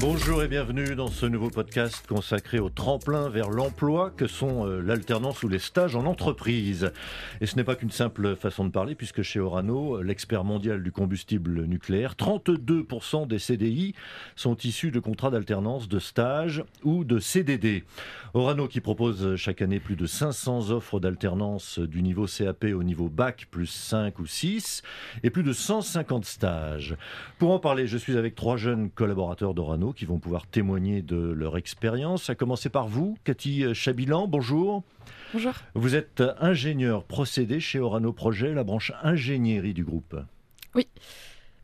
Bonjour et bienvenue dans ce nouveau podcast consacré au tremplin vers l'emploi que sont euh, l'alternance ou les stages en entreprise. Et ce n'est pas qu'une simple façon de parler puisque chez Orano, l'expert mondial du combustible nucléaire, 32% des CDI sont issus de contrats d'alternance, de stage ou de CDD. Orano qui propose chaque année plus de 500 offres d'alternance du niveau CAP au niveau bac plus 5 ou 6 et plus de 150 stages. Pour en parler, je suis avec trois jeunes collaborateurs d'Orano qui vont pouvoir témoigner de leur expérience. À commencer par vous, Cathy Chabilan, bonjour. Bonjour. Vous êtes ingénieur procédé chez Orano Projet, la branche ingénierie du groupe. Oui.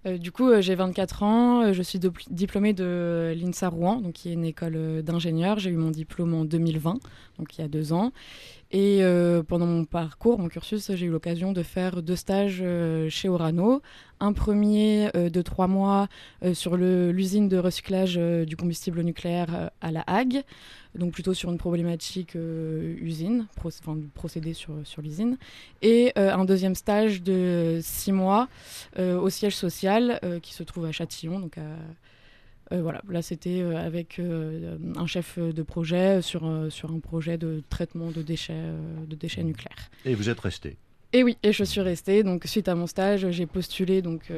Euh, du coup, euh, j'ai 24 ans, euh, je suis diplômée de l'INSA Rouen, donc qui est une école d'ingénieur. J'ai eu mon diplôme en 2020, donc il y a deux ans. Et pendant mon parcours, mon cursus, j'ai eu l'occasion de faire deux stages chez Orano. Un premier de trois mois sur l'usine de recyclage du combustible nucléaire à La Hague, donc plutôt sur une problématique usine, enfin procédé sur, sur l'usine. Et un deuxième stage de six mois au siège social qui se trouve à Châtillon, donc à euh, voilà, là c'était euh, avec euh, un chef de projet sur, sur un projet de traitement de déchets, de déchets nucléaires. Et vous êtes resté et oui, et je suis restée. Donc, suite à mon stage, j'ai postulé donc,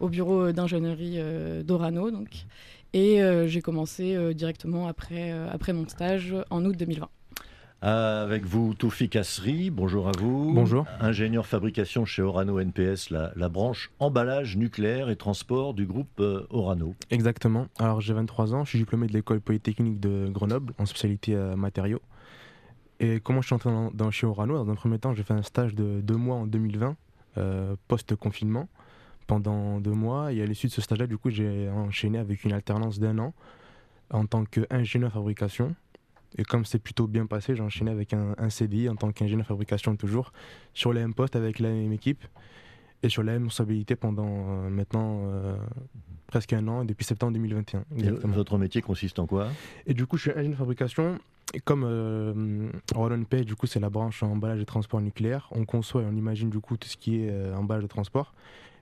au bureau d'ingénierie d'Orano. Donc, et j'ai commencé directement après, après mon stage en août 2020. Avec vous, Toufi Kasri, bonjour à vous. Bonjour. Ingénieur fabrication chez Orano NPS, la, branche emballage nucléaire et transport du groupe euh, Orano. Exactement. Alors j'ai 23 ans, je suis diplômé de l'école polytechnique de Grenoble en spécialité euh, matériaux. Et comment je suis entré dans, chez Orano? Dans un premier temps, j'ai fait un stage de deux mois en 2020, euh, post-confinement, pendant deux mois. Et à l'issue de ce stage-là, du coup, j'ai enchaîné avec une alternance d'un an en tant qu'ingénieur fabrication et comme c'est plutôt bien passé, j'ai enchaîné avec un, CDI en tant qu'ingénieur fabrication toujours, sur les mêmes postes avec la même équipe et sur la même responsabilité pendant euh, maintenant euh, presque un an, depuis septembre 2021. votre métier consiste en quoi? Et du coup, je suis ingénieur fabrication. Et comme euh, Roland Pay, du coup, c'est la branche emballage et transport nucléaire. On conçoit et on imagine du coup tout ce qui est euh, emballage de transport.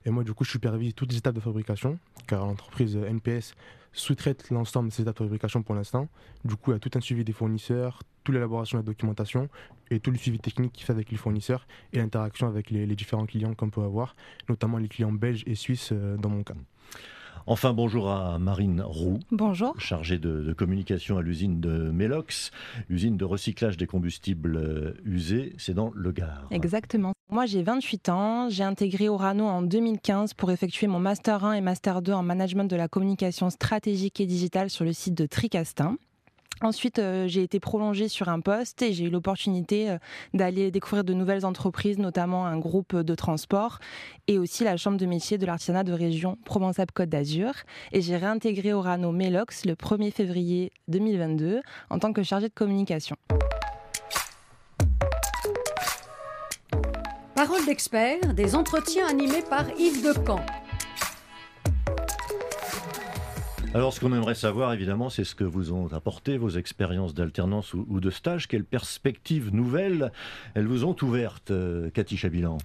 Et moi, du coup, je supervise toutes les étapes de fabrication, car l'entreprise NPS sous-traite l'ensemble de ces étapes de fabrication pour l'instant. Du coup, il y a tout un suivi des fournisseurs, toute l'élaboration de la documentation et tout le suivi technique qui fait avec les fournisseurs et l'interaction avec les, différents clients qu'on peut avoir, notamment les clients belges et suisses euh, dans mon cas. Enfin, bonjour à Marine Roux. Bonjour. Chargée de, communication à l'usine de Melox, usine de recyclage des combustibles euh, usés. C'est dans le Gard. Exactement. Moi, j'ai 28 ans. J'ai intégré Orano en 2015 pour effectuer mon Master 1 et Master 2 en management de la communication stratégique et digitale sur le site de Tricastin. Ensuite, euh, j'ai été prolongée sur un poste et j'ai eu l'opportunité euh, d'aller découvrir de nouvelles entreprises, notamment un groupe de transport et aussi la chambre de métier de l'artisanat de région Provence-Alpes-Côte d'Azur. Et j'ai réintégré Orano Melox le 1er février 2022 en tant que chargée de communication. Parole d'expert, des entretiens animés par Yves Decamp. Alors, ce qu'on aimerait savoir, évidemment, c'est ce que vous ont apporté vos expériences d'alternance ou, de stage. Quelles perspectives nouvelles elles vous ont ouvertes, euh, Cathy Chabilan?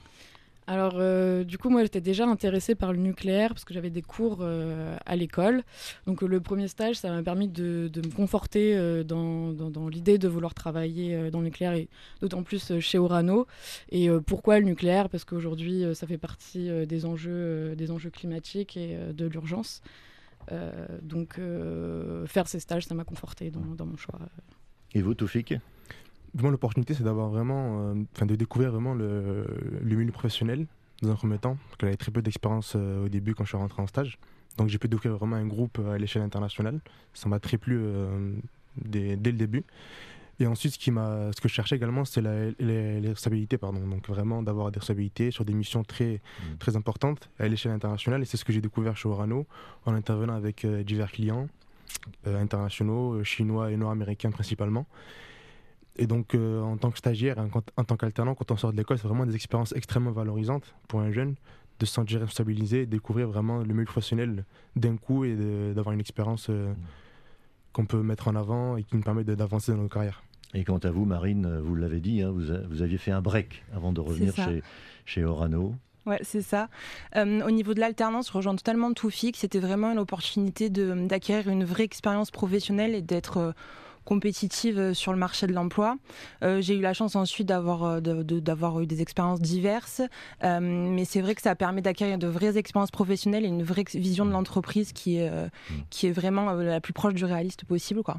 Alors, euh, du coup, moi, j'étais déjà intéressée par le nucléaire parce que j'avais des cours euh, à l'école. Donc, le premier stage, ça m'a permis de, me conforter dans, dans l'idée de vouloir travailler dans le nucléaire et d'autant plus chez Orano. Et pourquoi le nucléaire? Parce qu'aujourd'hui, ça fait partie des, enjeux, des enjeux climatiques et de l'urgence. Euh, donc euh, faire ces stages, ça m'a conforté dans, mon choix. Et vous, Toufik? Moi, l'opportunité, c'est d'avoir vraiment, euh, enfin, de découvrir vraiment le, milieu professionnel dans un premier temps, parce que j'avais très peu d'expérience au début quand je suis rentré en stage. Donc j'ai pu découvrir vraiment un groupe à l'échelle internationale. Ça m'a très plu dès, dès, le début. Et ensuite, ce, qui m'a, ce que je cherchais également, c'est les, les, responsabilités. Pardon. Donc, vraiment d'avoir des responsabilités sur des missions très, mmh. très importantes à l'échelle internationale. Et c'est ce que j'ai découvert chez Orano en intervenant avec euh, divers clients euh, internationaux, euh, chinois et nord-américains principalement. Et donc, en tant que stagiaire, en, en tant qu'alternant, quand on sort de l'école, c'est vraiment des expériences extrêmement valorisantes pour un jeune de se sentir responsabilisé, découvrir vraiment le milieu professionnel d'un coup et d'avoir une expérience. Mmh qu'on peut mettre en avant et qui nous permet d'avancer dans nos carrières. Et quant à vous, Marine, vous l'avez dit, hein, vous, vous, aviez fait un break avant de revenir chez, chez Orano. Ouais, c'est ça. Euh, au niveau de l'alternance, je rejoins totalement tout fixe. C'était vraiment une opportunité d'acquérir une vraie expérience professionnelle et d'être euh, compétitive euh, sur le marché de l'emploi. j'ai eu la chance ensuite d'avoir d'avoir eu des expériences diverses, mais c'est vrai que ça permet d'acquérir de vraies expériences professionnelles et une vraie vision de l'entreprise qui est mmh. qui est vraiment la plus proche du réaliste possible, quoi.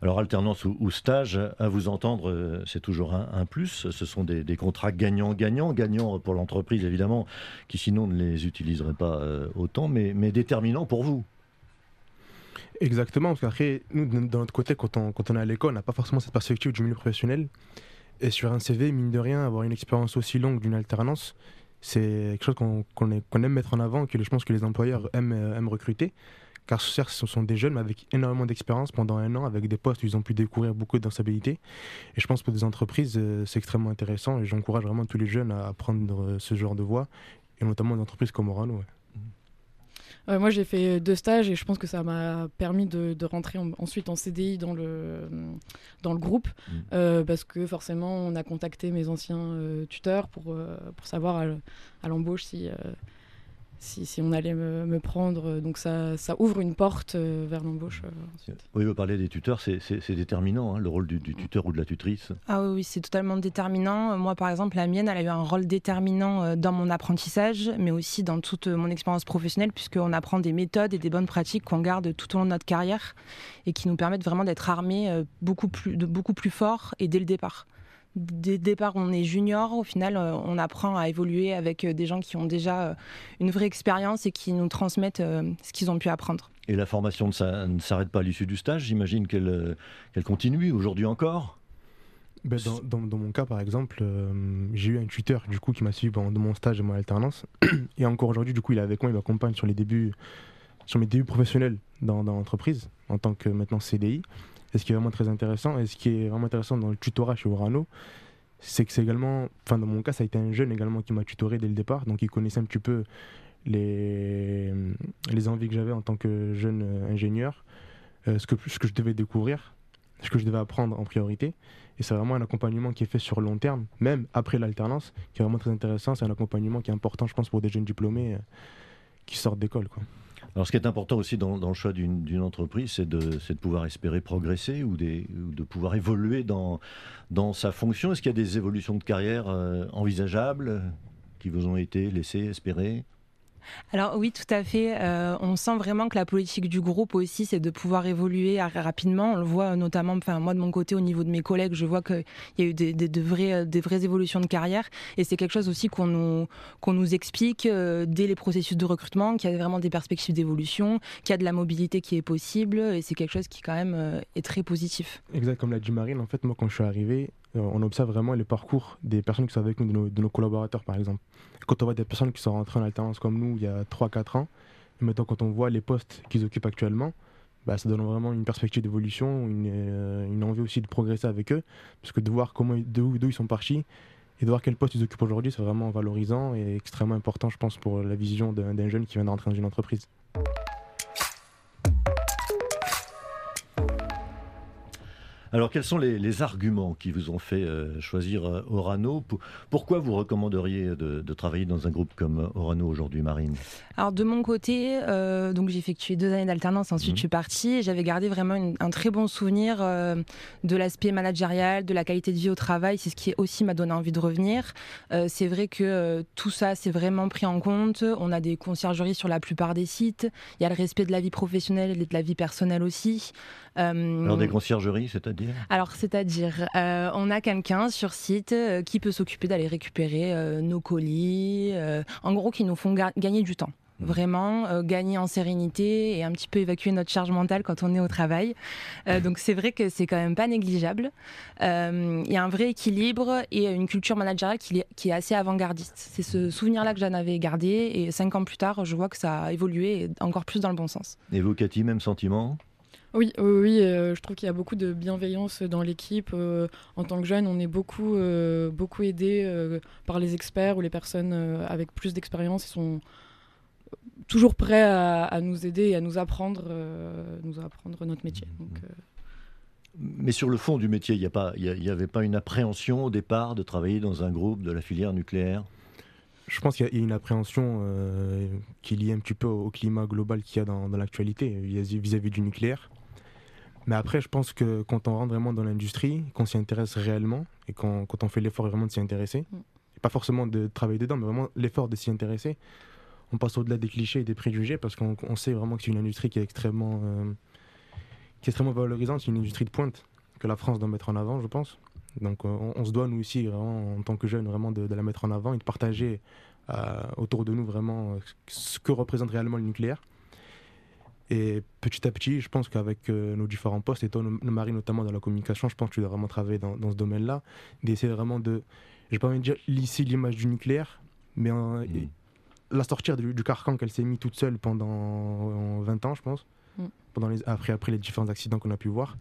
Alors alternance ou, stage, à vous entendre, euh, c'est toujours un, plus. Ce sont des, contrats gagnants-gagnants, gagnants pour l'entreprise évidemment, qui sinon ne les utiliserait pas euh, autant, mais, mais déterminants pour vous. Exactement, parce qu'après, nous, de notre côté, quand on, quand on est à l'école, on n'a pas forcément cette perspective du milieu professionnel. Et sur un CV, mine de rien, avoir une expérience aussi longue d'une alternance, c'est quelque chose qu'on aime mettre en avant, que je pense que les employeurs aiment, euh, aiment recruter car certes, ce sont des jeunes, mais avec énormément d'expérience pendant un an, avec des postes où ils ont pu découvrir beaucoup d'instabilité. Et je pense que pour des entreprises, euh, c'est extrêmement intéressant et j'encourage vraiment tous les jeunes à prendre euh, ce genre de voie, et notamment des entreprises comme Orano. Euh, moi, j'ai fait deux stages et je pense que ça m'a permis de, rentrer ensuite en CDI dans le, dans le groupe mmh. parce que forcément, on a contacté mes anciens tuteurs pour, pour savoir à l'embauche si si, on allait me, prendre. Euh, donc ça, ça, ouvre une porte euh, vers l'embauche. Euh, oui, vous parlez des tuteurs, c'est déterminant, hein, le rôle du, tuteur ou de la tutrice. Ah oui, c'est totalement déterminant. Moi, par exemple, la mienne, elle a eu un rôle déterminant dans mon apprentissage, mais aussi dans toute mon expérience professionnelle, puisqu'on apprend des méthodes et des bonnes pratiques qu'on garde tout au long de notre carrière et qui nous permettent vraiment d'être armés beaucoup plus, de beaucoup plus fort et dès le départ dès le départ, on est junior. Au final, euh, on apprend à évoluer avec euh, des gens qui ont déjà euh, une vraie expérience et qui nous transmettent ce qu'ils ont pu apprendre. Et la formation ne s'arrête pas à l'issue du stage? J'imagine qu'elle continue aujourd'hui encore? Ben, dans, mon cas, par exemple, j'ai eu un tuteur du coup qui m'a suivi pendant mon stage et mon alternance. Et encore aujourd'hui, du coup, il est avec moi, il m'accompagne sur les débuts, sur mes débuts professionnels dans, dans l'entreprise en tant que maintenant CDI. Et ce qui est vraiment très intéressant, et ce qui est vraiment intéressant dans le tutorat chez Orano, c'est que c'est également, enfin dans mon cas, ça a été un jeune également qui m'a tutoré dès le départ, donc il connaissait un petit peu les, les envies que j'avais en tant que jeune euh, ingénieur, euh, ce, que, ce que je devais découvrir, ce que je devais apprendre en priorité. Et c'est vraiment un accompagnement qui est fait sur long terme, même après l'alternance, qui est vraiment très intéressant. C'est un accompagnement qui est important, je pense, pour des jeunes diplômés euh, qui sortent d'école. Quoi. Alors, ce qui est important aussi dans, le choix d'une entreprise, c'est de, pouvoir espérer progresser ou, de pouvoir évoluer dans, dans sa fonction. Est-ce qu'il y a des évolutions de carrière euh, envisageables qui vous ont été laissées espérer alors oui, tout à fait. Euh, on sent vraiment que la politique du groupe aussi, c'est de pouvoir évoluer rapidement. On le voit notamment, enfin moi de mon côté, au niveau de mes collègues, je vois qu'il y a eu des, de vraies, évolutions de carrière. Et c'est quelque chose aussi qu'on nous, qu'on nous explique euh, dès les processus de recrutement, qu'il y a vraiment des perspectives d'évolution, qu'il y a de la mobilité qui est possible. Et c'est quelque chose qui quand même euh, est très positif. Exact, comme l'a dit Marine, en fait, moi quand je suis arrivé, on observe vraiment les parcours des personnes qui sont avec nous, de nos collaborateurs par exemple quand on voit des personnes qui sont rentrées en alternance comme nous il y a 3-4 ans, et maintenant quand on voit les postes qu'ils occupent actuellement, bah, ça donne vraiment une perspective d'évolution, une, euh, une, envie aussi de progresser avec eux, parce que de voir comment, d'où ils sont partis et de voir quel poste ils occupent aujourd'hui, c'est vraiment valorisant et extrêmement important, je pense, pour la vision d'un jeune qui vient d'entrer dans une entreprise. Alors, quels sont les, arguments qui vous ont fait euh, choisir euh, Orano? Pourquoi vous recommanderiez de, travailler dans un groupe comme Orano aujourd'hui, Marine? Alors, de mon côté, euh, donc j'ai effectué deux années d'alternance, ensuite mhm. je suis partie. J'avais gardé vraiment un très bon souvenir de l'aspect managérial, de la qualité de vie au travail. C'est ce qui aussi m'a donné envie de revenir. c'est vrai que tout ça, c'est vraiment pris en compte. On a des conciergeries sur la plupart des sites. Il y a le respect de la vie professionnelle et de la vie personnelle aussi. Alors, des conciergeries, c'est-à-dire alors, c'est-à-dire, euh, on a quelqu'un sur site euh, qui peut s'occuper d'aller récupérer euh, nos colis, en gros, qui nous font gagner du temps mmh. vraiment gagner en sérénité et un petit peu évacuer notre charge mentale quand on est au travail. donc c'est vrai que c'est quand même pas négligeable. Il y a un vrai équilibre et une culture managériale qui est, qui est assez avant-gardiste. C'est ce souvenir-là que j'en avais gardé et cinq ans plus tard, je vois que ça a évolué encore plus dans le bon sens. Et vous, Cathy, même sentiment? Oui, oui, euh, je trouve qu'il y a beaucoup de bienveillance dans l'équipe. Euh, en tant que jeune, on est beaucoup, euh, beaucoup aidé par les experts ou les personnes avec plus d'expérience. Ils sont toujours prêts à, nous aider et à nous apprendre, nous apprendre notre métier. Donc, Mais sur le fond du métier, il n'y avait pas une appréhension au départ de travailler dans un groupe de la filière nucléaire? Je pense qu'il y a une appréhension euh, qui est liée un petit peu au climat global qu'il y a dans, l'actualité vis-à-vis du nucléaire. Mais après, je pense que quand on rentre vraiment dans l'industrie, qu'on s'y intéresse réellement, et quand, on fait l'effort vraiment de s'y intéresser, mm. pas forcément de travailler dedans, mais vraiment l'effort de s'y intéresser, on passe au-delà des clichés et des préjugés, parce qu'on sait vraiment que c'est une industrie qui est extrêmement, euh, qui est extrêmement valorisante, c'est une industrie de pointe que la France doit mettre en avant, je pense. Donc euh, on, se doit, nous aussi, vraiment, en tant que jeunes, vraiment de, la mettre en avant et de partager euh, autour de nous vraiment ce que représente réellement le nucléaire. Et petit à petit, je pense qu'avec euh, nos différents postes, et toi, Marie, notamment dans la communication, je pense que tu dois vraiment travailler dans, ce domaine-là, d'essayer vraiment de, je vais pas envie de dire lisser l'image du nucléaire, mais mmh. la sortir du, carcan qu'elle s'est mis toute seule pendant 20 ans, je pense, mmh. pendant les, après, après les différents accidents qu'on a pu voir.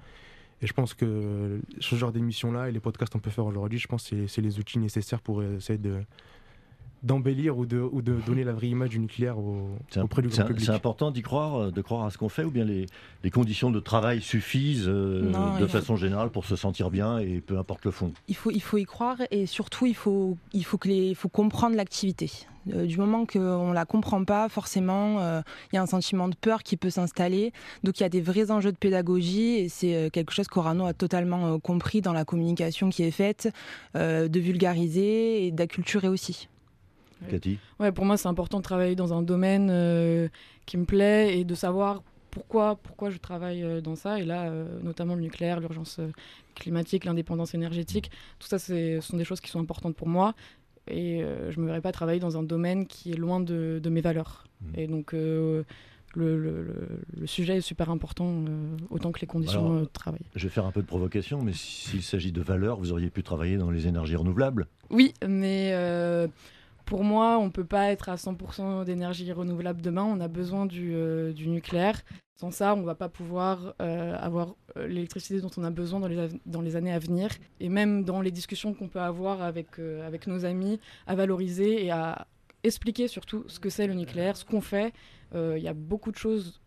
Et je pense que ce genre d'émission-là et les podcasts qu'on peut faire aujourd'hui, je pense que c'est les outils nécessaires pour essayer de, d'embellir ou de, ou de donner la vraie image du nucléaire au, auprès du grand public. C'est important d'y croire, euh, de croire à ce qu'on fait, ou bien les, les, conditions de travail suffisent euh, de façon générale pour se sentir bien et peu importe le fond? Il faut, il faut y croire et surtout il faut, il faut, que les, il faut comprendre l'activité. Euh, du moment qu'on ne la comprend pas, forcément, il y a un sentiment de peur qui peut s'installer. Donc il y a des vrais enjeux de pédagogie et c'est quelque chose qu'Orano a totalement compris dans la communication qui est faite, de vulgariser et d'acculturer aussi. Cathy Ouais, pour moi, c'est important de travailler dans un domaine euh, qui me plaît et de savoir pourquoi, pourquoi je travaille euh, dans ça. Et là, euh, notamment le nucléaire, l'urgence climatique, l'indépendance énergétique, tout ça, ce sont des choses qui sont importantes pour moi. Et je ne me verrais pas travailler dans un domaine qui est loin de, mes valeurs. Mmh. Et donc, le, le, sujet est super important, autant que les conditions de travail. Je vais faire un peu de provocation, mais s'il s'agit de valeurs, vous auriez pu travailler dans les énergies renouvelables? Oui, mais pour moi, on ne peut pas être à 100% d'énergie renouvelable demain. On a besoin du, euh, nucléaire. Sans ça, on ne va pas pouvoir euh, avoir euh, l'électricité dont on a besoin dans les, années à venir. Et même dans les discussions qu'on peut avoir avec, nos amis, à valoriser et à expliquer surtout ce que c'est le nucléaire, ce qu'on fait. Il y a beaucoup de choses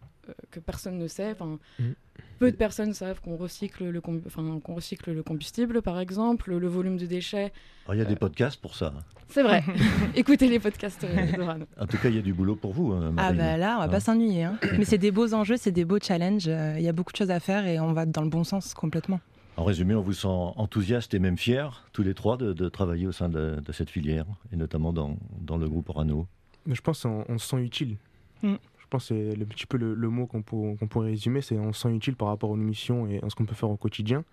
que personne ne sait. Mm. Peu de personnes savent qu'on recycle, le enfin, qu'on recycle le combustible, par exemple, le volume de déchets. Il y a des podcasts pour ça. C'est vrai. Écoutez les podcasts d'Orano. en tout cas, il y a du boulot pour vous. Hein, ah bah là, on va pas hein s'ennuyer. Hein. Mais c'est des beaux enjeux, c'est des beaux challenges. Euh, il y a beaucoup de choses à faire et on va dans le bon sens complètement. En résumé, on vous sent enthousiaste et même fier, tous les trois, de, travailler au sein de, cette filière, et notamment dans, dans le groupe Orano. Mais je pense qu'on se sent utile. Mm pense que c'est un petit peu le, mot qu'on pourrait résumer, c'est on se sent utile par rapport aux missions et à ce qu'on peut faire au quotidien.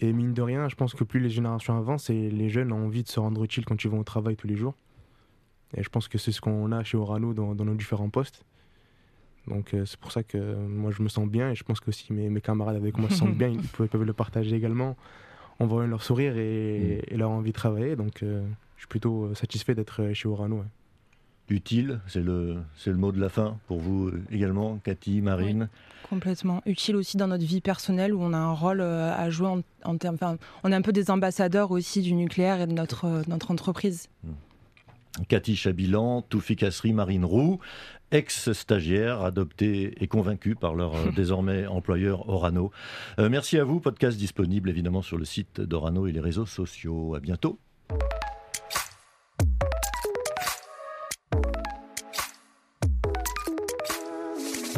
Et mine de rien, je pense que plus les générations avancent et les jeunes ont envie de se rendre utile quand ils vont au travail tous les jours. Et je pense que c'est ce qu'on a chez Orano dans, nos différents postes. Donc euh, c'est pour ça que moi je me sens bien et je pense que aussi mes, camarades avec moi se sentent bien, ils peuvent, le partager également en voyant leur sourire et, mm. leur envie de travailler. Donc euh, je suis plutôt euh, satisfait d'être chez Orano utile, c'est le, c'est le mot de la fin pour vous également, Cathy, Marine. complètement. Utile aussi dans notre vie personnelle où on a un rôle euh, à jouer en, termes. on est un peu des ambassadeurs aussi du nucléaire et de notre, euh, notre entreprise. Hmm. Cathy Chabilan, Toufi Kasri, Marine Roux, ex-stagiaires adoptés et convaincus par leur euh, désormais employeur Orano. merci à vous. Podcast disponible évidemment sur le site d'Orano et les réseaux sociaux. À bientôt.